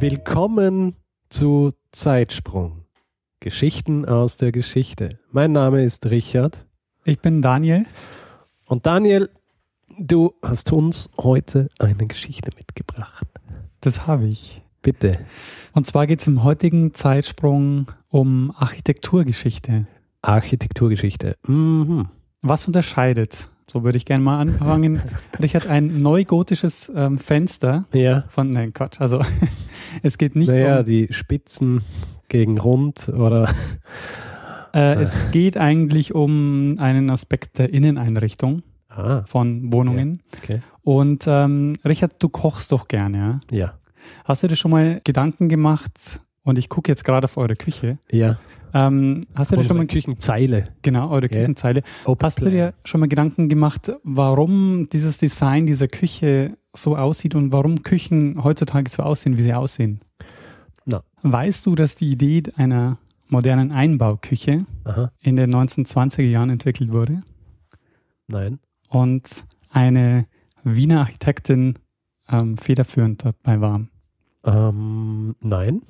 Willkommen zu Zeitsprung. Geschichten aus der Geschichte. Mein Name ist Richard. Ich bin Daniel. Und Daniel, du hast uns heute eine Geschichte mitgebracht. Das habe ich. Bitte. Und zwar geht es im heutigen Zeitsprung um Architekturgeschichte. Architekturgeschichte. Mhm. Was unterscheidet, so würde ich gerne mal anfangen, Richard, ein neugotisches ähm, Fenster Ja. von, nein, Quatsch, also es geht nicht Naja, um, die Spitzen gegen Rund oder. äh, es geht eigentlich um einen Aspekt der Inneneinrichtung Ah, von Wohnungen. okay. Und ähm, Richard, du kochst doch gerne, ja? Ja. Hast du dir schon mal Gedanken gemacht, und ich gucke jetzt gerade auf eure Küche, Ja. Ähm, hast du dir schon mal, Küchenzeile. genau, eure Ja. Küchenzeile, Open hast du dir schon mal Gedanken gemacht, warum dieses Design dieser Küche so aussieht und warum Küchen heutzutage so aussehen, wie sie aussehen? Na. Weißt du, dass die Idee einer modernen Einbauküche Aha. in den 1920er Jahren entwickelt wurde Nein. und eine Wiener Architektin ähm, federführend dabei war? Ähm, nein.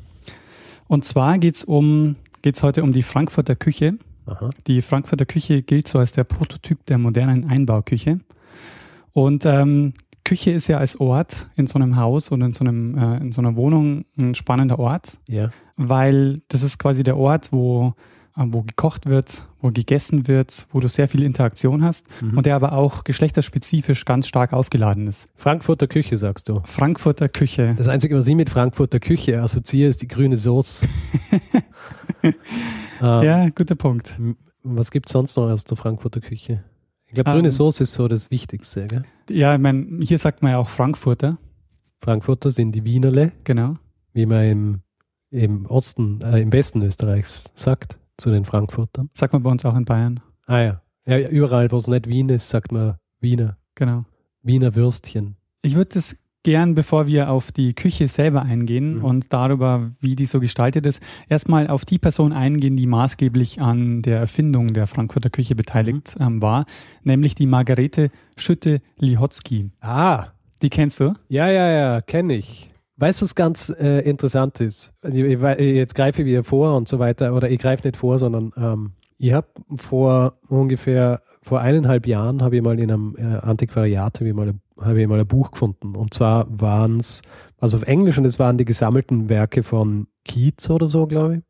Und zwar geht es um, geht's heute um die Frankfurter Küche. Aha. Die Frankfurter Küche gilt so als der Prototyp der modernen Einbauküche. Und ähm, Küche ist ja als Ort in so einem Haus oder in so, einem, äh, in so einer Wohnung ein spannender Ort, Ja. weil das ist quasi der Ort, wo, wo gekocht wird, wo gegessen wird, wo du sehr viel Interaktion hast Mhm. und der aber auch geschlechterspezifisch ganz stark aufgeladen ist. Frankfurter Küche, sagst du. Frankfurter Küche. Das Einzige, was ich mit Frankfurter Küche assoziiere, ist die grüne Soße. äh, Ja, guter Punkt. Was gibt es sonst noch aus der Frankfurter Küche? Ich glaube, Ähm. grüne Soße ist so das Wichtigste. Gell? Ja, ich meine, hier sagt man ja auch Frankfurter, Frankfurter sind die Wienerle, genau. wie man im, im Osten, äh, im Westen Österreichs sagt, zu den Frankfurtern. Sagt man bei uns auch in Bayern. Ah ja. ja überall, wo es nicht Wien ist, sagt man Wiener. Genau. Wiener Würstchen. Ich würde es gern, bevor wir auf die Küche selber eingehen Mhm. und darüber, wie die so gestaltet ist, erstmal auf die Person eingehen, die maßgeblich an der Erfindung der Frankfurter Küche beteiligt ähm, war, nämlich die Margarete Schütte-Lihotzky. Ah, Die kennst du? Ja, ja, ja, kenne ich. Weißt du, was ganz äh, interessant ist? Ich, ich, jetzt greife ich wieder vor und so weiter, oder ich greife nicht vor, sondern ähm, ich habe vor ungefähr, vor eineinhalb Jahren habe ich mal in einem äh, Antiquariat, habe ich, habe ich mal ein Buch gefunden. Und zwar waren es, also auf Englisch, und es waren die gesammelten Werke von Keats oder so, glaube ich.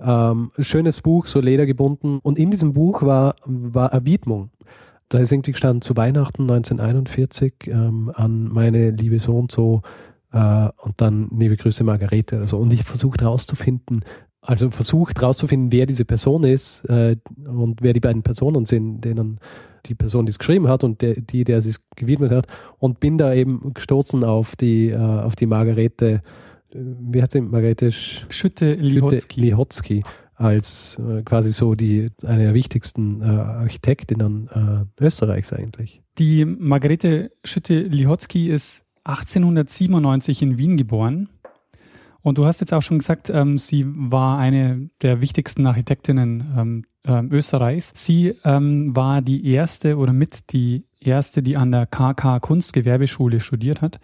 Ähm, schönes Buch, so ledergebunden. Und in diesem Buch war, war eine Widmung. Da ist irgendwie gestanden, zu Weihnachten 1941 ähm, an meine liebe so und so und dann liebe Grüße Margarete oder so. Und ich versuche rauszufinden, also versucht rauszufinden, wer diese Person ist äh, und wer die beiden Personen sind, denen die Person, die es geschrieben hat und der, die, der sie es gewidmet hat. Und bin da eben gestoßen auf die, äh, auf die Margarete, äh, wie heißt sie? Margarete Sch Schütte-Lihotzky. Lihotzky als äh, quasi so die eine der wichtigsten äh, Architektinnen äh, Österreichs eigentlich. Die Margarete Schütte-Lihotzky ist 1897 in Wien geboren. Und du hast jetzt auch schon gesagt, ähm, sie war eine der wichtigsten Architektinnen ähm, ähm, Österreichs. Sie ähm, war die erste oder mit die erste, die an der KK Kunstgewerbeschule studiert hat.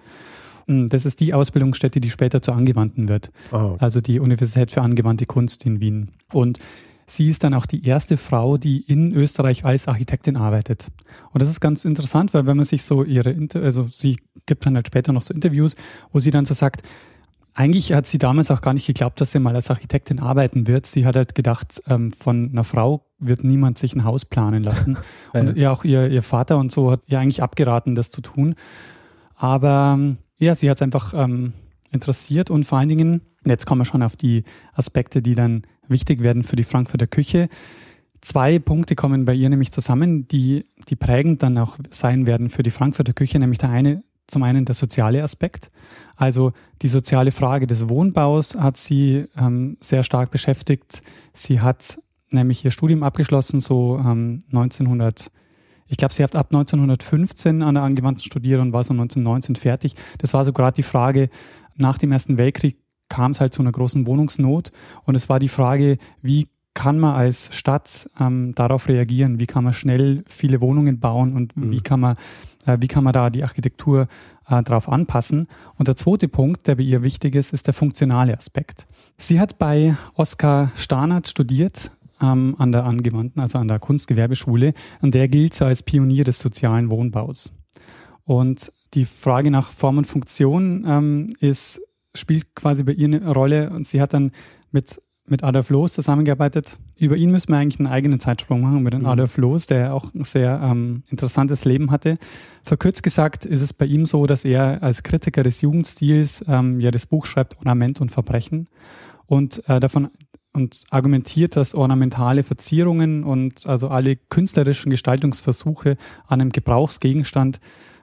Mm, Das ist die Ausbildungsstätte, die später zur angewandten wird Oh. also die Universität für angewandte Kunst in Wien. Und sie ist dann auch die erste Frau, die in Österreich als Architektin arbeitet. Und das ist ganz interessant, weil wenn man sich so ihre, Inter also sie gibt dann halt später noch so Interviews, wo sie dann so sagt, eigentlich hat sie damals auch gar nicht geglaubt, dass sie mal als Architektin arbeiten wird. Sie hat halt gedacht, ähm, von einer Frau wird niemand sich ein Haus planen lassen. Und ja, auch ihr, ihr Vater und so hat ihr eigentlich abgeraten, das zu tun. Aber ähm, ja, sie hat es einfach ähm, interessiert und vor allen Dingen, jetzt kommen wir schon auf die Aspekte, die dann wichtig werden für die Frankfurter Küche. Zwei Punkte kommen bei ihr nämlich zusammen, die, die prägend dann auch sein werden für die Frankfurter Küche. Nämlich der eine zum einen der soziale Aspekt. Also die soziale Frage des Wohnbaus hat sie ähm, sehr stark beschäftigt. Sie hat nämlich ihr Studium abgeschlossen, so ähm, 1900, ich glaube, sie hat ab 1915 an der angewandten studiert und war so 1919 fertig. Das war so gerade die Frage, nach dem Ersten Weltkrieg kam es halt zu einer großen Wohnungsnot und es war die Frage, wie kann man als Stadt ähm, darauf reagieren? Wie kann man schnell viele Wohnungen bauen und mhm. wie kann man äh, wie kann man da die Architektur äh, darauf anpassen? Und der zweite Punkt, der bei ihr wichtig ist, ist der funktionale Aspekt. Sie hat bei Oskar Starnert studiert ähm, an der angewandten, also an der Kunstgewerbeschule, und der gilt so als Pionier des sozialen Wohnbaus. Und die Frage nach Form und Funktion ähm, ist, spielt quasi bei ihr eine Rolle und sie hat dann mit mit Adolf Loos zusammengearbeitet. Über ihn müssen wir eigentlich einen eigenen Zeitsprung machen, mit mhm. Adolf Loos, der auch ein sehr ähm, interessantes Leben hatte. Verkürzt gesagt ist es bei ihm so, dass er als Kritiker des Jugendstils ähm, ja das Buch schreibt Ornament und Verbrechen und äh, davon und argumentiert, dass ornamentale Verzierungen und also alle künstlerischen Gestaltungsversuche an einem Gebrauchsgegenstand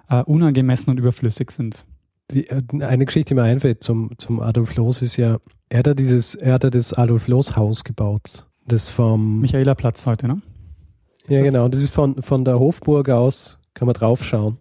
äh, unangemessen und überflüssig sind. Äh, eine Geschichte, die mir einfällt zum, zum Adolf Loos ist ja, er hat ja dieses, er hat ja das Adolf Loos Haus gebaut. Das vom Michaela Platz heute, ne? Ja, das genau. Das ist von, von der Hofburg aus, kann man draufschauen.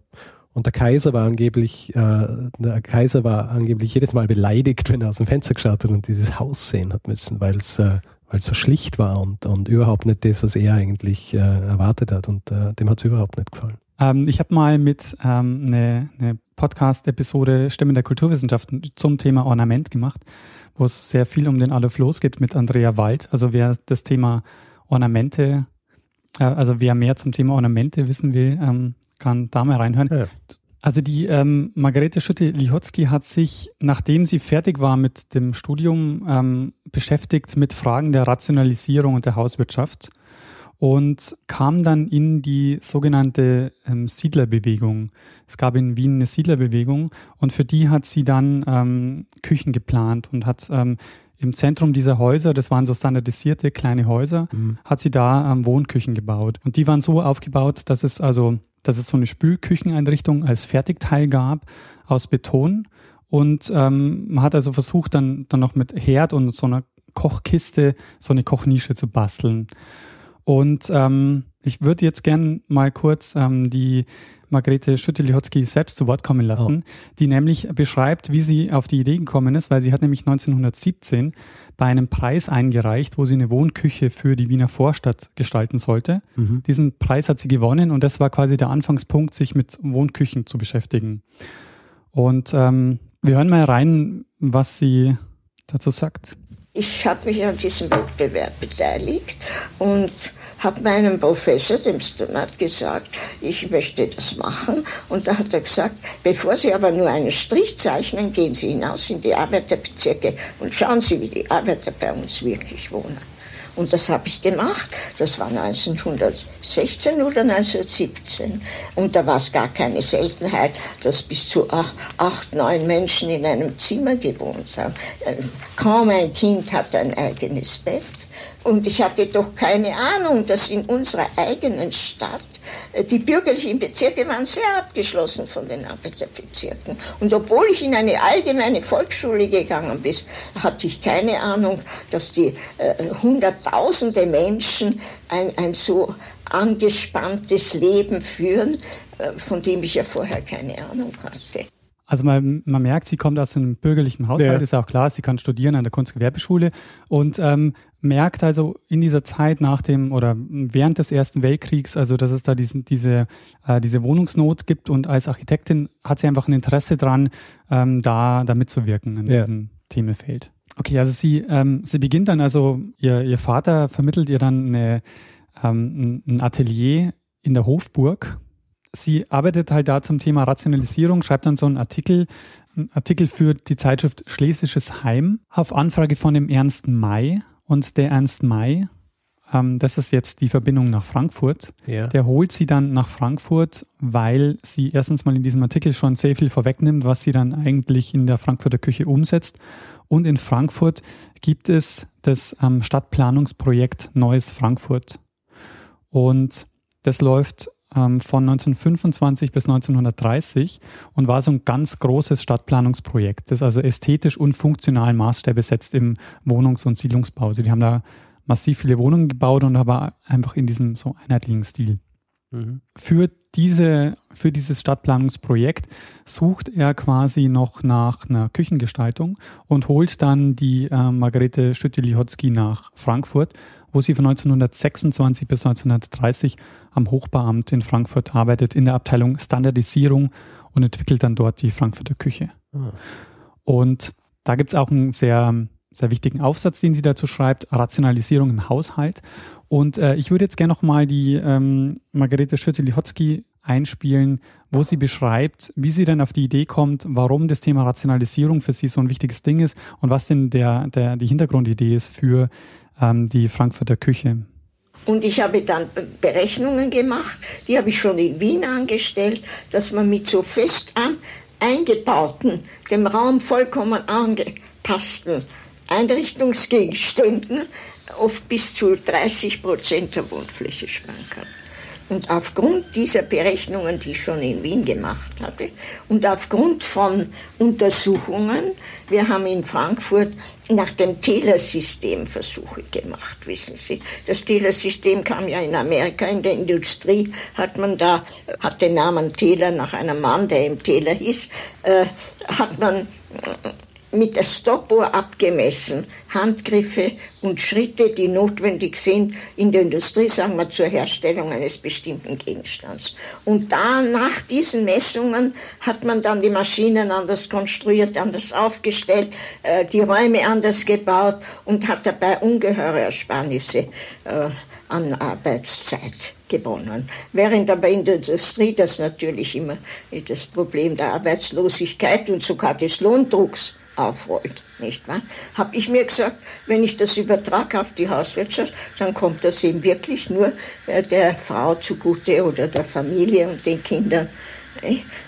Und der Kaiser war angeblich, äh, der Kaiser war angeblich jedes Mal beleidigt, wenn er aus dem Fenster geschaut hat und dieses Haus sehen hat müssen, weil es äh, weil es so schlicht war und, und überhaupt nicht das, was er eigentlich äh, erwartet hat. Und äh, dem hat es überhaupt nicht gefallen. Ähm, ich habe mal mit ähm, eine, eine Podcast-Episode Stimmen der Kulturwissenschaften zum Thema Ornament gemacht wo es sehr viel um den Adolf Loos geht mit Andrea Wald. Also wer das Thema Ornamente, äh, also wer mehr zum Thema Ornamente wissen will, ähm, kann da mal reinhören. Ja. Also die ähm, Margarete Schütte-Lihotzky hat sich, nachdem sie fertig war mit dem Studium, ähm, beschäftigt mit Fragen der Rationalisierung und der Hauswirtschaft und kam dann in die sogenannte ähm, Siedlerbewegung. Es gab in Wien eine Siedlerbewegung und für die hat sie dann ähm, Küchen geplant und hat ähm, im Zentrum dieser Häuser, das waren so standardisierte kleine Häuser, mhm. hat sie da ähm, Wohnküchen gebaut. Und die waren so aufgebaut, dass es also, dass es so eine Spülkücheneinrichtung als Fertigteil gab aus Beton. Und ähm, man hat also versucht, dann, dann noch mit Herd und so einer Kochkiste so eine Kochnische zu basteln. Und ähm, ich würde jetzt gern mal kurz ähm, die Margarete Schütte-Lihotzky selbst zu Wort kommen lassen, oh. die nämlich beschreibt, wie sie auf die Idee gekommen ist, weil sie hat nämlich 1917 bei einem Preis eingereicht, wo sie eine Wohnküche für die Wiener Vorstadt gestalten sollte. Mhm. Diesen Preis hat sie gewonnen und das war quasi der Anfangspunkt, sich mit Wohnküchen zu beschäftigen. Und ähm, wir hören mal rein, was sie dazu sagt. Ich habe mich an diesem Wettbewerb beteiligt und habe meinem Professor, dem Stonat, gesagt, ich möchte das machen. Und da hat er gesagt, bevor Sie aber nur einen Strich zeichnen, gehen Sie hinaus in die Arbeiterbezirke und schauen Sie, wie die Arbeiter bei uns wirklich wohnen. Und das habe ich gemacht. Das war 1916 oder 1917. Und da war es gar keine Seltenheit, dass bis zu acht, acht, neun Menschen in einem Zimmer gewohnt haben. Äh, kaum ein Kind hat ein eigenes Bett. Und ich hatte doch keine Ahnung, dass in unserer eigenen Stadt äh, die bürgerlichen Bezirke waren sehr abgeschlossen von den Arbeiterbezirken. Und obwohl ich in eine allgemeine Volksschule gegangen bin, hatte ich keine Ahnung, dass die äh, hunderttausende Menschen ein, ein so angespanntes Leben führen, äh, von dem ich ja vorher keine Ahnung hatte. Also man, man merkt, sie kommt aus einem bürgerlichen Haushalt, ja. ist auch klar, sie kann studieren an der Kunstgewerbeschule und ähm, merkt also in dieser Zeit nach dem oder während des Ersten Weltkriegs, also dass es da diesen, diese, äh, diese Wohnungsnot gibt und als Architektin hat sie einfach ein Interesse dran, ähm, da, da mitzuwirken in ja. diesem Themenfeld. Okay, also sie, ähm, sie beginnt dann also, ihr, ihr Vater vermittelt ihr dann eine, ähm, ein Atelier in der Hofburg sie arbeitet halt da zum Thema Rationalisierung, schreibt dann so einen Artikel, einen Artikel für die Zeitschrift Schlesisches Heim auf Anfrage von dem Ernst May. Und der Ernst May, ähm, das ist jetzt die Verbindung nach Frankfurt, ja. der holt sie dann nach Frankfurt, weil sie erstens mal in diesem Artikel schon sehr viel vorwegnimmt, was sie dann eigentlich in der Frankfurter Küche umsetzt. Und in Frankfurt gibt es das ähm, Stadtplanungsprojekt Neues Frankfurt. Und das läuft ähm, von 1925 bis 1930 und war so ein ganz großes Stadtplanungsprojekt, das also ästhetisch und funktional Maßstäbe setzt im Wohnungs- und Siedlungsbau. Also die haben da massiv viele Wohnungen gebaut und aber einfach in diesem so einheitlichen Stil. Mhm. Für diese, für dieses Stadtplanungsprojekt sucht er quasi noch nach einer Küchengestaltung und holt dann die äh, Margarete Schütte-Lihotzky nach Frankfurt, wo sie von 1926 bis 1930 am Hochbeamt in Frankfurt arbeitet, in der Abteilung Standardisierung und entwickelt dann dort die Frankfurter Küche. Ah. Und da gibt es auch einen sehr, sehr wichtigen Aufsatz, den sie dazu schreibt, Rationalisierung im Haushalt. Und äh, ich würde jetzt gerne nochmal die ähm, Margarete Schütte-Lihotzky einspielen, wo sie beschreibt, wie sie denn auf die Idee kommt, warum das Thema Rationalisierung für sie so ein wichtiges Ding ist und was denn der, der, die Hintergrundidee ist für ähm, die Frankfurter Küche. Und ich habe dann Berechnungen gemacht, die habe ich schon in Wien angestellt, dass man mit so fest an, eingebauten, dem Raum vollkommen angepassten Einrichtungsgegenständen oft bis zu 30 Prozent der Wohnfläche sparen kann. Und aufgrund dieser Berechnungen, die ich schon in Wien gemacht habe, und aufgrund von Untersuchungen, wir haben in Frankfurt nach dem Taylor-System Versuche gemacht, wissen Sie. Das Taylor-System kam ja in Amerika, in der Industrie hat man da, hat den Namen Taylor nach einem Mann, der im Taylor hieß, äh, hat man mit der Stoppuhr abgemessen, Handgriffe und Schritte, die notwendig sind in der Industrie, sagen wir, zur Herstellung eines bestimmten Gegenstands. Und da nach diesen Messungen hat man dann die Maschinen anders konstruiert, anders aufgestellt, äh, die Räume anders gebaut und hat dabei ungeheure Ersparnisse äh, an Arbeitszeit gewonnen. Während aber in der Industrie das natürlich immer das Problem der Arbeitslosigkeit und sogar des Lohndrucks aufrollt, nicht wahr? Habe ich mir gesagt, wenn ich das übertrage auf die Hauswirtschaft, dann kommt das eben wirklich nur äh, der Frau zugute oder der Familie und den Kindern.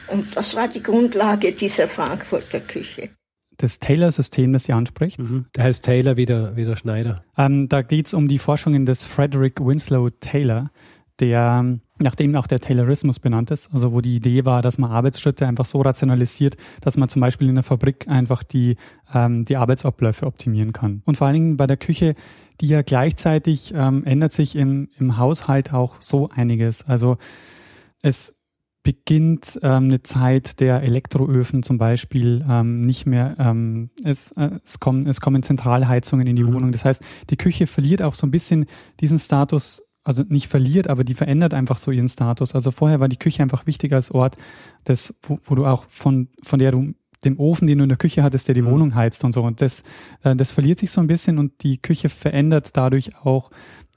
Und das war die Grundlage dieser Frankfurter Küche. Das Taylor-System, das sie anspricht. Mhm. Der heißt Taylor wie der, wie der Schneider. Ähm, da geht es um die Forschungen des Frederick Winslow Taylor, der nachdem auch der Taylorismus benannt ist, also wo die Idee war, dass man Arbeitsschritte einfach so rationalisiert, dass man zum Beispiel in der Fabrik einfach die, ähm, die Arbeitsabläufe optimieren kann. Und vor allen Dingen bei der Küche, die ja gleichzeitig ähm, ändert sich im, im Haushalt auch so einiges. Also es beginnt ähm, eine Zeit der Elektroöfen zum Beispiel ähm, nicht mehr, ähm, es, äh, es, kommen, es kommen Zentralheizungen in die mhm. Wohnung. Das heißt, die Küche verliert auch so ein bisschen diesen Status also nicht verliert, aber die verändert einfach so ihren Status. Also vorher war die Küche einfach wichtig als Ort, des, wo, wo du auch von, von der du dem Ofen, den du in der Küche hattest, der die mhm. Wohnung heizt und so. Und das, äh, das verliert sich so ein bisschen und die Küche verändert dadurch auch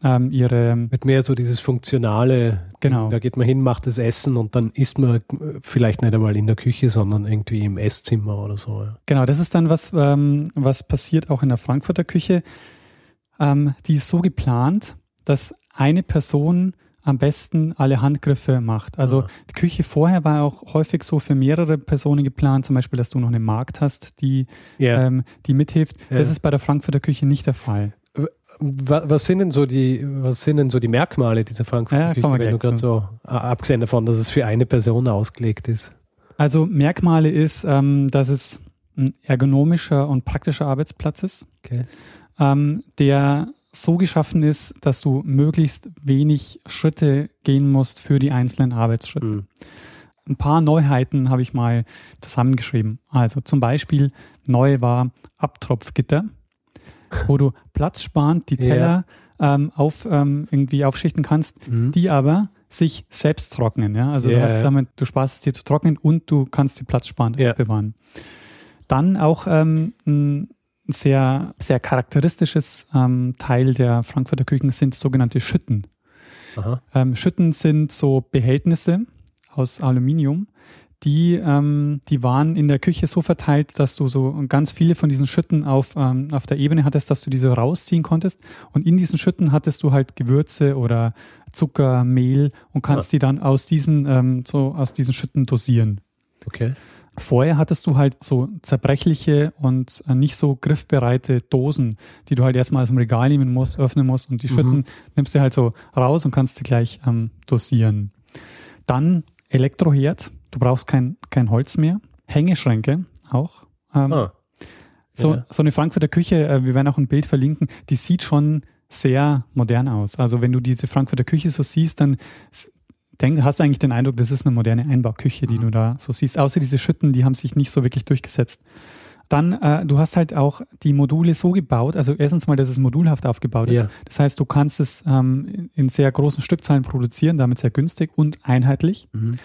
ähm, ihre. Mit mehr so dieses Funktionale. Genau. Da geht man hin, macht das Essen und dann isst man vielleicht nicht einmal in der Küche, sondern irgendwie im Esszimmer oder so. Ja. Genau, das ist dann was, ähm, was passiert auch in der Frankfurter Küche. Ähm, die ist so geplant, dass eine Person am besten alle Handgriffe macht. Also ja. die Küche vorher war auch häufig so für mehrere Personen geplant, zum Beispiel, dass du noch eine Magd hast, die, yeah. ähm, die mithilft. Yeah. Das ist bei der Frankfurter Küche nicht der Fall. Was sind denn so die, was sind denn so die Merkmale dieser Frankfurter ja, Küche, wenn du gerade so, abgesehen davon, dass es für eine Person ausgelegt ist? Also Merkmale ist, ähm, dass es ein ergonomischer und praktischer Arbeitsplatz ist, okay. ähm, der so geschaffen ist, dass du möglichst wenig Schritte gehen musst für die einzelnen Arbeitsschritte. Mhm. Ein paar Neuheiten habe ich mal zusammengeschrieben. Also zum Beispiel neu war Abtropfgitter, wo du platzsparend die Teller ja. ähm, auf, ähm, irgendwie aufschichten kannst, mhm. die aber sich selbst trocknen. Ja? Also yeah. du, hast damit, du sparst es dir zu trocknen und du kannst sie platzsparend yeah. bewahren. Dann auch ähm, ein sehr, sehr charakteristisches ähm, Teil der Frankfurter Küchen sind sogenannte Schütten. Ähm, Schütten sind so Behältnisse aus Aluminium, die, ähm, die waren in der Küche so verteilt, dass du so ganz viele von diesen Schütten auf, ähm, auf der Ebene hattest, dass du diese rausziehen konntest. Und in diesen Schütten hattest du halt Gewürze oder Zucker, Mehl und kannst ja. die dann aus diesen, ähm, so aus diesen Schütten dosieren. Okay. Vorher hattest du halt so zerbrechliche und äh, nicht so griffbereite Dosen, die du halt erstmal aus dem Regal nehmen musst, öffnen musst und die mhm. Schütten nimmst du halt so raus und kannst sie gleich ähm, dosieren. Dann Elektroherd, du brauchst kein, kein Holz mehr. Hängeschränke auch. Ähm, Ah. so, Ja. so eine Frankfurter Küche, äh, wir werden auch ein Bild verlinken, die sieht schon sehr modern aus. Also wenn du diese Frankfurter Küche so siehst, dann denk, hast du eigentlich den Eindruck, das ist eine moderne Einbauküche, die du da so siehst. Außer diese Schütten, die haben sich nicht so wirklich durchgesetzt. Dann, äh, du hast halt auch die Module so gebaut, also erstens mal, dass es modulhaft aufgebaut ist. Ja. Das heißt, du kannst es ähm, in- in sehr großen Stückzahlen produzieren, damit sehr günstig und einheitlich. Mhm.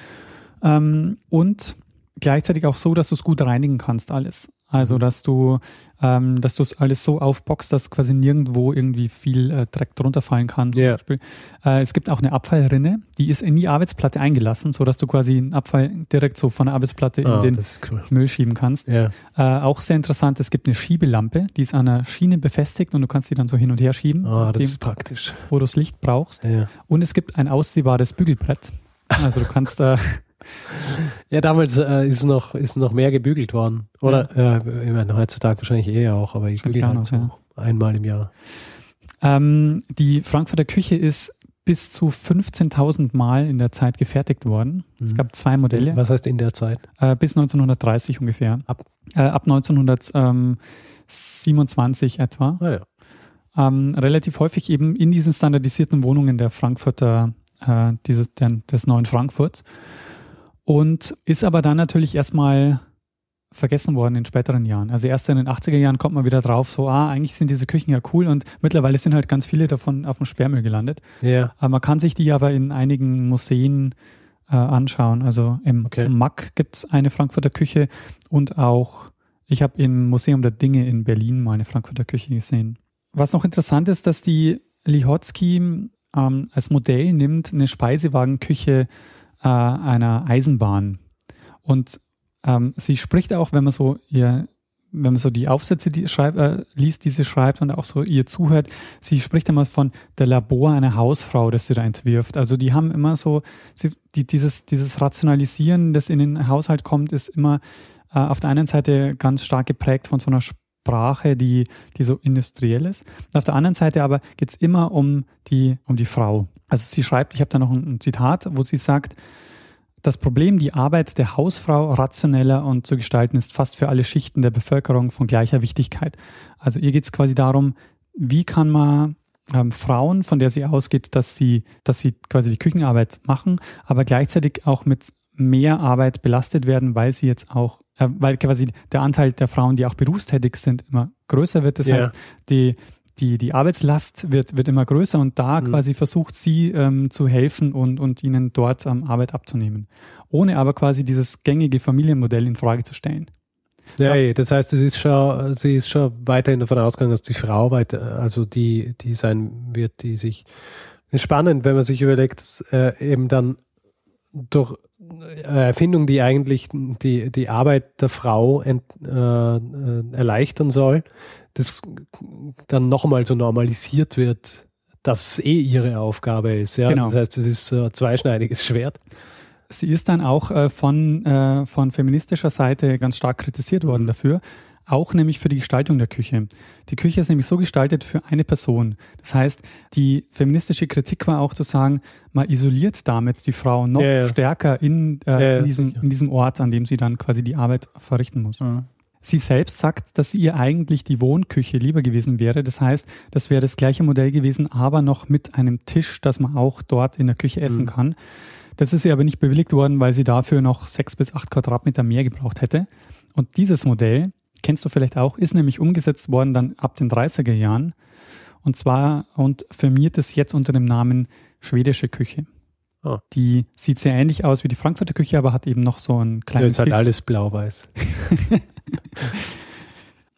Ähm, und gleichzeitig auch so, dass du es gut reinigen kannst, alles. Also, dass du, ähm, dass du es alles so aufboxst, dass quasi nirgendwo irgendwie viel äh, Dreck drunter fallen kann. Zum Ja. Beispiel. Äh, es gibt auch eine Abfallrinne, die ist in die Arbeitsplatte eingelassen, so dass du quasi einen Abfall direkt so von der Arbeitsplatte Ah, in den das ist cool. Müll schieben kannst. Ja. Äh, auch sehr interessant, es gibt eine Schiebelampe, die ist an einer Schiene befestigt und du kannst die dann so hin und her schieben, Ah, das nachdem, ist praktisch. wo du das Licht brauchst. Ja. Und es gibt ein ausziehbares Bügelbrett. Also du kannst äh, Ja, damals äh, ist noch ist noch mehr gebügelt worden. Oder äh, ich meine, heutzutage wahrscheinlich eh auch, aber ich Schon bügel halt noch, so einmal im Jahr. Ähm, die Frankfurter Küche ist bis zu 15.000 Mal in der Zeit gefertigt worden. Es Mhm. gab zwei Modelle, Was heißt in der Zeit? äh, bis 1930 ungefähr. Ab? Äh, ab 1927 etwa. Ah, ja. Ähm, relativ häufig eben in diesen standardisierten Wohnungen der Frankfurter, äh, dieses, der, des neuen Frankfurts. Und ist aber dann natürlich erstmal vergessen worden in späteren Jahren. Also erst in den 80er Jahren kommt man wieder drauf, so, ah, eigentlich sind diese Küchen ja cool und mittlerweile sind halt ganz viele davon auf dem Sperrmüll gelandet. Ja. Aber man kann sich die aber in einigen Museen äh, anschauen. Also im Okay. MAC gibt es eine Frankfurter Küche und auch, ich habe im Museum der Dinge in Berlin mal eine Frankfurter Küche gesehen. Was noch interessant ist, dass die Lihotzky ähm, als Modell nimmt eine Speisewagenküche äh, einer Eisenbahn. Und ähm, sie spricht auch, wenn man so ihr, wenn man so die Aufsätze die schreibt, äh, liest, die sie schreibt und auch so ihr zuhört, sie spricht immer von der Labor einer Hausfrau, das sie da entwirft. Also die haben immer so, sie, die, dieses, dieses Rationalisieren, das in den Haushalt kommt, ist immer äh, auf der einen Seite ganz stark geprägt von so einer Sprache, die, die so industriell ist. Und auf der anderen Seite aber geht es immer um die, um die Frau. Also sie schreibt, ich habe da noch ein, ein Zitat, wo sie sagt, das Problem, die Arbeit der Hausfrau rationeller und zu gestalten, ist fast für alle Schichten der Bevölkerung von gleicher Wichtigkeit. Also ihr geht es quasi darum, wie kann man ähm, Frauen, von der sie ausgeht, dass sie, dass sie quasi die Küchenarbeit machen, aber gleichzeitig auch mit mehr Arbeit belastet werden, weil sie jetzt auch, weil quasi der Anteil der Frauen, die auch berufstätig sind, immer größer wird. Das Ja. heißt, die, die, die Arbeitslast wird, wird immer größer und da Mhm. quasi versucht sie ähm, zu helfen und, und ihnen dort ähm, Arbeit abzunehmen. Ohne aber quasi dieses gängige Familienmodell in Frage zu stellen. Ja, eh, das heißt, es ist schon, sie ist schon weiterhin davon ausgegangen, dass die Frau weiter, also die, die sein wird, die sich. Spannend, wenn man sich überlegt, dass äh, eben dann durch äh, Erfindung, die eigentlich die, die Arbeit der Frau ent, äh, äh, erleichtern soll, das dann nochmal so normalisiert wird, dass es eh ihre Aufgabe ist. Ja? Genau. Das heißt, es ist so ein zweischneidiges Schwert. Sie ist dann auch äh, von, äh, von feministischer Seite ganz stark kritisiert worden dafür, auch nämlich für die Gestaltung der Küche. Die Küche ist nämlich so gestaltet für eine Person. Das heißt, die feministische Kritik war auch zu sagen, man isoliert damit die Frau noch Ja, ja. stärker in, äh, Ja, in, diesem, in diesem Ort, an dem sie dann quasi die Arbeit verrichten muss. Sie selbst sagt, dass ihr eigentlich die Wohnküche lieber gewesen wäre. Das heißt, das wäre das gleiche Modell gewesen, aber noch mit einem Tisch, dass man auch dort in der Küche essen Mhm. kann. Das ist ihr aber nicht bewilligt worden, weil sie dafür noch sechs bis acht Quadratmeter mehr gebraucht hätte. Und dieses Modell, kennst du vielleicht auch, ist nämlich umgesetzt worden dann ab den 30er Jahren. Und zwar und firmiert es jetzt unter dem Namen schwedische Küche. Ah. Die sieht sehr ähnlich aus wie die Frankfurter Küche, aber hat eben noch so einen Ja, kleinen ist halt alles blau-weiß.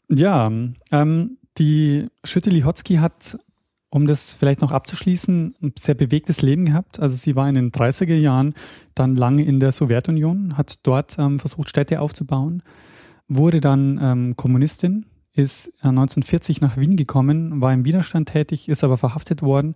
Ja, ähm, die Schütte Lihotzky hat, um das vielleicht noch abzuschließen, ein sehr bewegtes Leben gehabt. Also sie war in den 30er Jahren dann lange in der Sowjetunion, hat dort ähm, versucht, Städte aufzubauen, wurde dann ähm, Kommunistin, ist äh, 1940 nach Wien gekommen, war im Widerstand tätig, ist aber verhaftet worden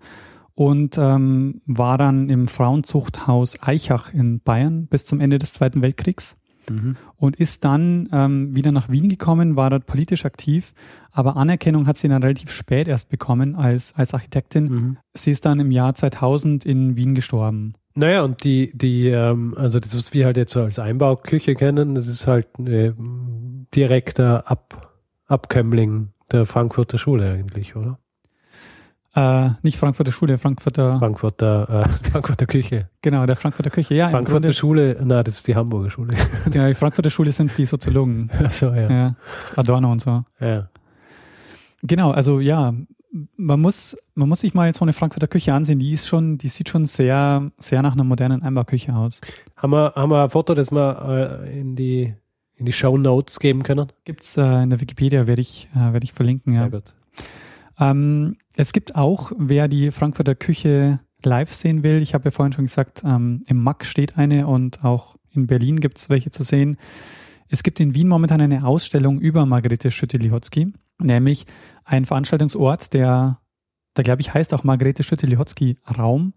und ähm, war dann im Frauenzuchthaus Eichach in Bayern bis zum Ende des Zweiten Weltkriegs. mhm. und ist dann ähm, wieder nach Wien gekommen, war dort politisch aktiv, aber Anerkennung hat sie dann relativ spät erst bekommen als, als Architektin. Mhm. Sie ist dann im Jahr 2000 in Wien gestorben. Naja, und die, die, ähm, also das, was wir halt jetzt so als Einbauküche kennen, das ist halt ein direkter Ab Abkömmling der Frankfurter Schule eigentlich, oder? Äh, nicht Frankfurter Schule, Frankfurter. Frankfurter, äh, Frankfurter Küche. Genau, der Frankfurter Küche, ja. Frankfurter Schule, na, das ist die Hamburger Schule. genau, die Frankfurter Schule sind die Soziologen. Ach so, ja. ja. Adorno und so. Ja. Genau, also ja, man muss, man muss sich mal jetzt so eine Frankfurter Küche ansehen. Die ist schon, die sieht schon sehr, sehr nach einer modernen Einbauküche aus. Haben wir, haben wir ein Foto, das wir äh, in die, in die Show Notes geben können? Gibt's äh, in der Wikipedia, werde ich, äh, werde ich verlinken. Sehr ja. gut. Ähm, es gibt auch, wer die Frankfurter Küche live sehen will, ich habe ja vorhin schon gesagt, ähm, im MAC steht eine und auch in Berlin gibt es welche zu sehen. Es gibt in Wien momentan eine Ausstellung über Margarete Schütte-Lihotzky, nämlich ein Veranstaltungsort, der, der glaube ich heißt auch Margarete Schütte-Lihotzky Raum.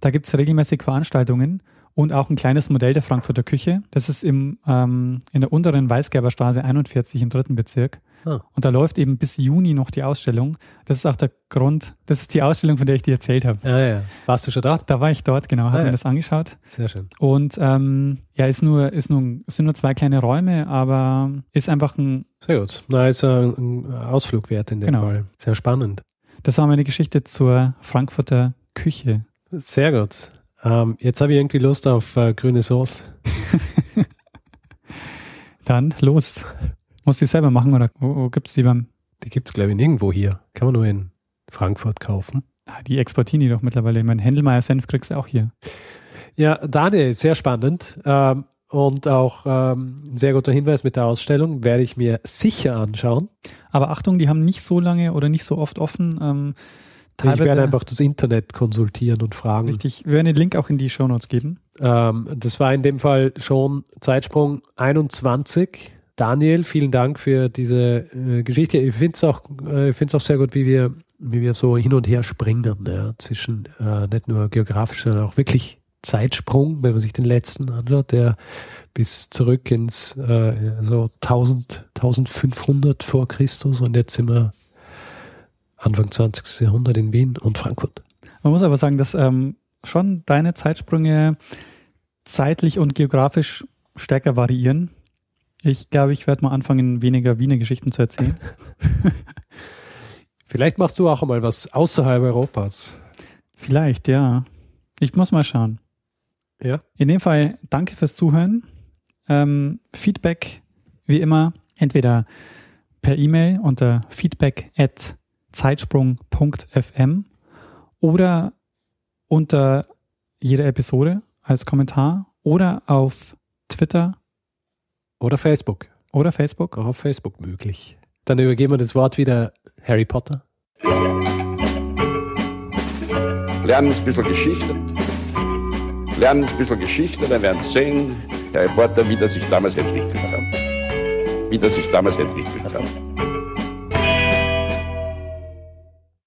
Da gibt es regelmäßig Veranstaltungen und auch ein kleines Modell der Frankfurter Küche. Das ist im, ähm, in der unteren Weißgerberstraße 41 im dritten Bezirk. Ah. Und da läuft eben bis Juni noch die Ausstellung. Das ist auch der Grund, das ist die Ausstellung, von der ich dir erzählt habe. Ja, ja. Warst du schon da? Da war ich dort, genau, habe Ah, mir ja. das angeschaut. Sehr schön. Und ähm, ja, ist nur, ist nur, es sind nur zwei kleine Räume, aber ist einfach ein, Sehr gut. Na, ist ein, ein Ausflug wert in dem Genau. Fall. Sehr spannend. das war meine Geschichte zur Frankfurter Küche. Sehr gut. Ähm, jetzt habe ich irgendwie Lust auf äh, grüne Sauce. Dann los. Musst du die selber machen oder wo, wo gibt's die beim? Die gibt es, glaube ich, nirgendwo hier. Kann man nur in Frankfurt kaufen. Ah, Die exportieren die doch mittlerweile. Ich meine, Händelmeier Senf kriegst du auch hier. Ja, Daniel, sehr spannend. Ähm, und auch ähm, ein sehr guter Hinweis mit der Ausstellung. Werde ich mir sicher anschauen. Aber Achtung, die haben nicht so lange oder nicht so oft offen. Ähm, Ich werde einfach das Internet konsultieren und fragen. Richtig, wir werden den Link auch in die Shownotes geben. Ähm, das war in dem Fall schon Zeitsprung 21. Daniel, vielen Dank für diese äh, Geschichte. Ich finde es auch, äh, ich auch sehr gut, wie wir, wie wir so hin und her springen ja, zwischen äh, nicht nur geografisch, sondern auch wirklich Zeitsprung, wenn man sich den letzten anschaut, der bis zurück ins äh, so 1000, 1500 vor Christus und jetzt sind wir Anfang 20. Jahrhundert in Wien und Frankfurt. Man muss aber sagen, dass ähm, schon deine Zeitsprünge zeitlich und geografisch stärker variieren. Ich glaube, ich werde mal anfangen, weniger Wiener Geschichten zu erzählen. Vielleicht machst du auch mal was außerhalb Europas. Vielleicht, ja. Ich muss mal schauen. Ja. In dem Fall danke fürs Zuhören. Ähm, Feedback wie immer entweder per E-Mail unter feedback at zeitsprung.fm oder unter jeder Episode als Kommentar oder auf Twitter Oder Facebook. oder Facebook. Auch auf Facebook möglich. Dann übergeben wir das Wort wieder Harry Potter. Lernen ein bisschen Geschichte. Lernen ein bisschen Geschichte, dann werden Sie sehen, der Reporter, wie das sich damals entwickelt hat. Wie das sich damals entwickelt hat.